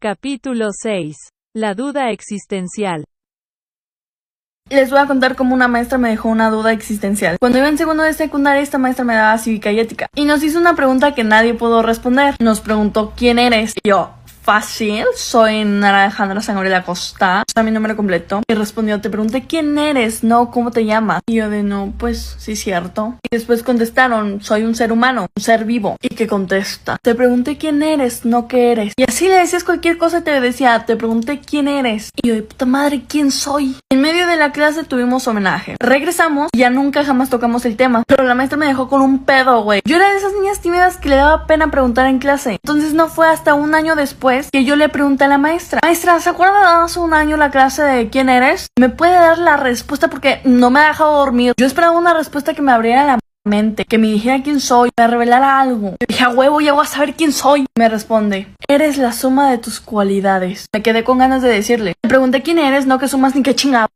Capítulo 6. La duda existencial. Les voy a contar cómo una maestra me dejó una duda existencial. Cuando iba en segundo de secundaria, esta maestra me daba cívica y ética. Y nos hizo una pregunta que nadie pudo responder. Nos preguntó quién eres. Y yo, fácil, soy Nara Alejandra Sangabriela Costa, mi nombre completo. Y respondió, te pregunté quién eres, no cómo te llamas. Y yo de no, pues sí cierto. Y después contestaron, soy un ser humano, un ser vivo. Y que contesta, te pregunté quién eres, no qué eres. Y así le decías cualquier cosa y te decía, te pregunté quién eres. Y yo, de puta madre, ¿quién soy? En medio de la clase tuvimos homenaje. Regresamos ya nunca jamás tocamos el tema. Pero la maestra me dejó con un pedo, güey. Yo era de esas niñas tímidas que le daba pena preguntar en clase. Entonces no fue hasta un año después que yo le pregunté a la maestra, maestra, ¿se acuerda de hace un año la clase de quién eres? ¿Me puede dar la respuesta porque no me ha dejado dormir? Yo esperaba una respuesta que me abriera la mente, que me dijera quién soy, me revelara algo. Yo dije, a huevo, ya voy a saber quién soy. Me responde, eres la suma de tus cualidades. Me quedé con ganas de decirle. Le pregunté quién eres, no que sumas ni qué chingado.